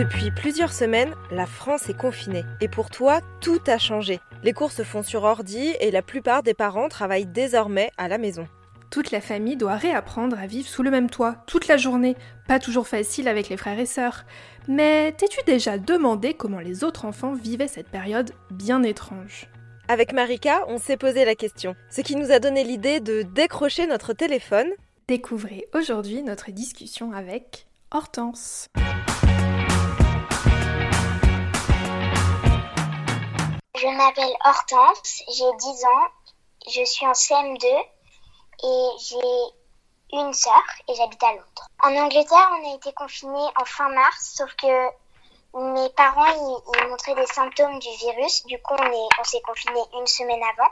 Depuis plusieurs semaines, la France est confinée. Et pour toi, tout a changé. Les cours se font sur ordi et la plupart des parents travaillent désormais à la maison. Toute la famille doit réapprendre à vivre sous le même toit, toute la journée. Pas toujours facile avec les frères et sœurs. Mais t'es-tu déjà demandé comment les autres enfants vivaient cette période bien étrange? Avec Marika, on s'est posé la question, ce qui nous a donné l'idée de décrocher notre téléphone. Découvrez aujourd'hui notre discussion avec Hortense. Je m'appelle Hortense, j'ai 10 ans, je suis en CM2 et j'ai une sœur et j'habite à Londres. En Angleterre, on a été confinés en fin mars, sauf que mes parents ils, montraient des symptômes du virus, du coup on, on s'est confinés une semaine avant,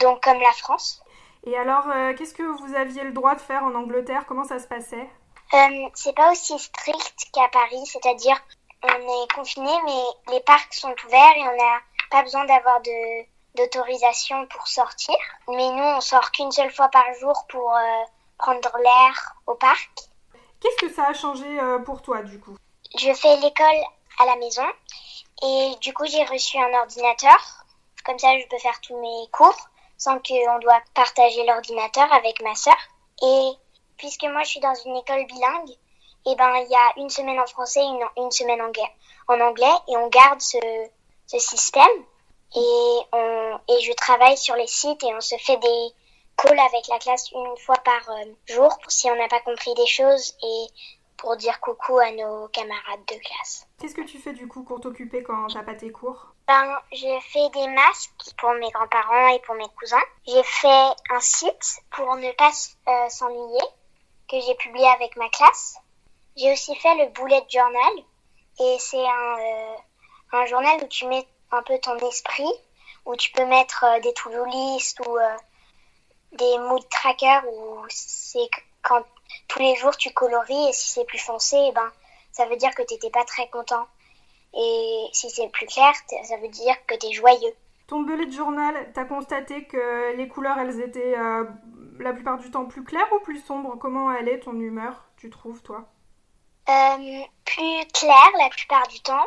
donc comme la France. Et alors, euh, qu'est-ce que vous aviez le droit de faire en Angleterre? Comment ça se passait? Euh, C'est pas aussi strict qu'à Paris, c'est-à-dire on est confiné, mais les parcs sont ouverts et on n'a pas besoin d'avoir de d'autorisation pour sortir. Mais nous, on sort qu'une seule fois par jour pour euh, prendre l'air au parc. Qu'est-ce que ça a changé euh, pour toi du coup? Je fais l'école à la maison et du coup j'ai reçu un ordinateur. Comme ça, je peux faire tous mes cours sans qu'on doit partager l'ordinateur avec ma sœur. Et puisque moi je suis dans une école bilingue, et eh ben il y a une semaine en français, une, une semaine en, en anglais, et on garde ce, ce système. Et, on, et je travaille sur les sites et on se fait des calls avec la classe une fois par euh, jour si on n'a pas compris des choses et pour dire coucou à nos camarades de classe. Qu'est-ce que tu fais du coup pour t'occuper quand t'as pas tes cours? Ben, je fais des masques pour mes grands-parents et pour mes cousins. J'ai fait un site pour ne pas euh, s'ennuyer que j'ai publié avec ma classe. J'ai aussi fait le bullet journal et c'est un, euh, un journal où tu mets un peu ton esprit, où tu peux mettre euh, des to-do list ou euh, des mood trackers où c'est quand tous les jours tu colories et si c'est plus foncé, eh ben, ça veut dire que tu n'étais pas très content. Et si c'est plus clair, ça veut dire que tu es joyeux. Ton bullet journal, tu as constaté que les couleurs, elles étaient euh, la plupart du temps plus claires ou plus sombres? Comment elle est ton humeur, tu trouves, toi? Plus claire la plupart du temps.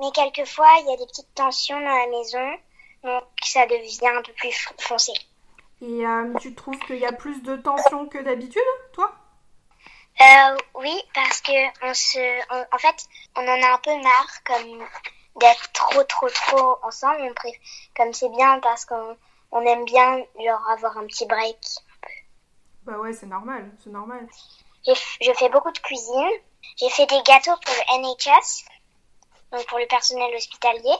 Mais quelquefois, il y a des petites tensions dans la maison, donc ça devient un peu plus foncé. Et euh, tu trouves qu'il y a plus de tensions que d'habitude, toi? Euh, Oui, parce que on se, en fait, on en a un peu marre comme d'être trop, trop, trop ensemble. On comme c'est bien parce qu'on on aime bien genre avoir un petit break. Bah ouais, c'est normal, c'est normal. Je fais beaucoup de cuisine. J'ai fait des gâteaux pour le NHS donc pour le personnel hospitalier.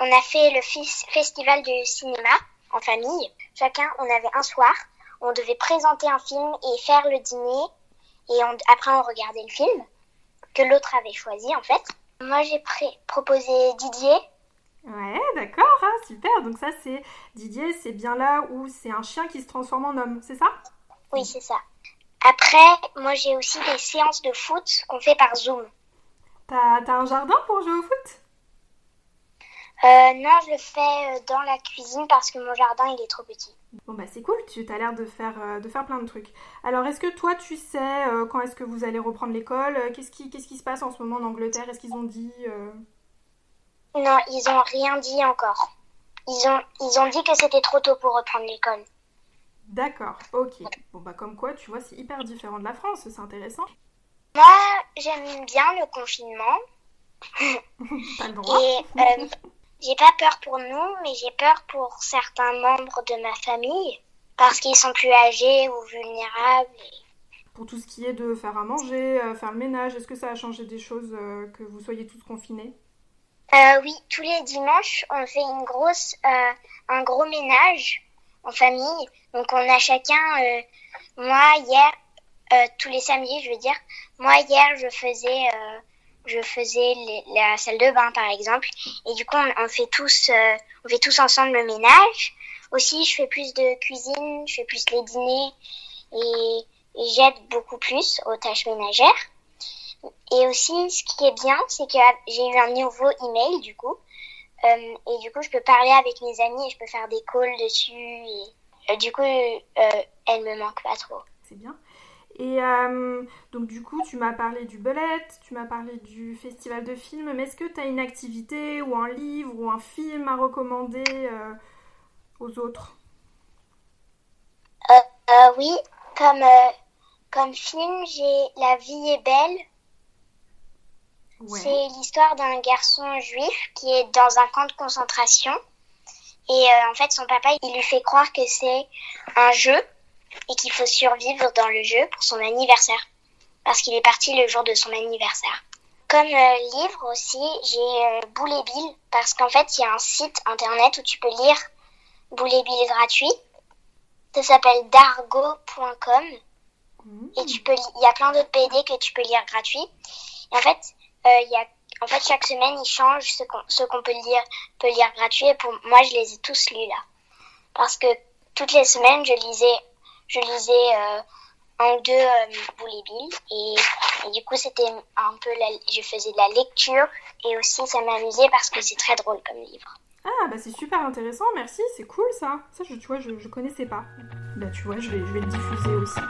on a fait le festival du cinéma en famille. Chacun, on avait un soir, on devait présenter un film et faire le dîner. Et après, on regardait le film que l'autre avait choisi en fait. Moi, j'ai proposé Didier. Ouais, d'accord, hein, super. Donc ça, c'est Didier, c'est bien là où c'est un chien qui se transforme en homme, c'est ça? Oui, c'est ça. Après, moi, j'ai aussi des séances de foot qu'on fait par Zoom. T'as as un jardin pour jouer au foot? Euh, non, je le fais euh, dans la cuisine parce que mon jardin il est trop petit. Bon bah c'est cool, tu as l'air de faire, euh, de faire plein de trucs. Alors est-ce que toi tu sais quand est-ce que vous allez reprendre l'école? Qu'est-ce qui, qu'est-ce qui se passe en ce moment en Angleterre? Est-ce qu'ils ont dit Non, ils ont rien dit encore. Ils ont, ils ont dit que c'était trop tôt pour reprendre l'école. D'accord, ok. Bon bah comme quoi, tu vois, c'est hyper différent de la France, c'est intéressant. Moi, j'aime bien le confinement. Pas le droit. Et euh, j'ai pas peur pour nous, mais j'ai peur pour certains membres de ma famille parce qu'ils sont plus âgés ou vulnérables. Pour tout ce qui est de faire à manger, euh, faire le ménage, est-ce que ça a changé des choses euh, que vous soyez tous confinés? Oui, tous les dimanches, on fait une grosse, un gros ménage en famille. Donc on a chacun, moi hier, euh, tous les samedis, je veux dire. Moi, hier, je faisais, euh, je faisais la salle de bain, par exemple. Et du coup, on, fait tous, euh, on fait tous ensemble le ménage. Aussi, je fais plus de cuisine, je fais plus les dîners et, j'aide beaucoup plus aux tâches ménagères. Et aussi, ce qui est bien, c'est que j'ai eu un nouveau email, du coup. et du coup, je peux parler avec mes amis et je peux faire des calls dessus. Et du coup, elle me manque pas trop. C'est bien. Et euh, donc du coup, tu m'as parlé du belette, tu m'as parlé du festival de films, mais est-ce que tu as une activité ou un livre ou un film à recommander euh, aux autres? Oui, comme, comme film, j'ai La vie est belle. C'est l'histoire d'un garçon juif qui est dans un camp de concentration. Et en fait, son papa, il lui fait croire que c'est un jeu et qu'il faut survivre dans le jeu pour son anniversaire, parce qu'il est parti le jour de son anniversaire. Comme euh, livre aussi, j'ai euh, Boule Bill, parce qu'en fait, il y a un site internet où tu peux lire Boule Bill gratuit. Ça s'appelle dargo.com. Et tu peux, il y a plein d'autres BD que tu peux lire gratuit. Et en fait, euh, y a, en fait, chaque semaine, ils changent ce qu'on, ce qu'on peut lire, peut lire gratuit. Et pour moi, je les ai tous lus là. Parce que toutes les semaines, je lisais je lisais euh, un ou deux euh, Bill et, et, du coup c'était un peu la, je faisais de la lecture et aussi ça m'amusait parce que c'est très drôle comme livre. Ah bah c'est super intéressant, merci, c'est cool ça. Ça je, tu vois je, je connaissais pas. Bah tu vois je vais, je vais le diffuser aussi.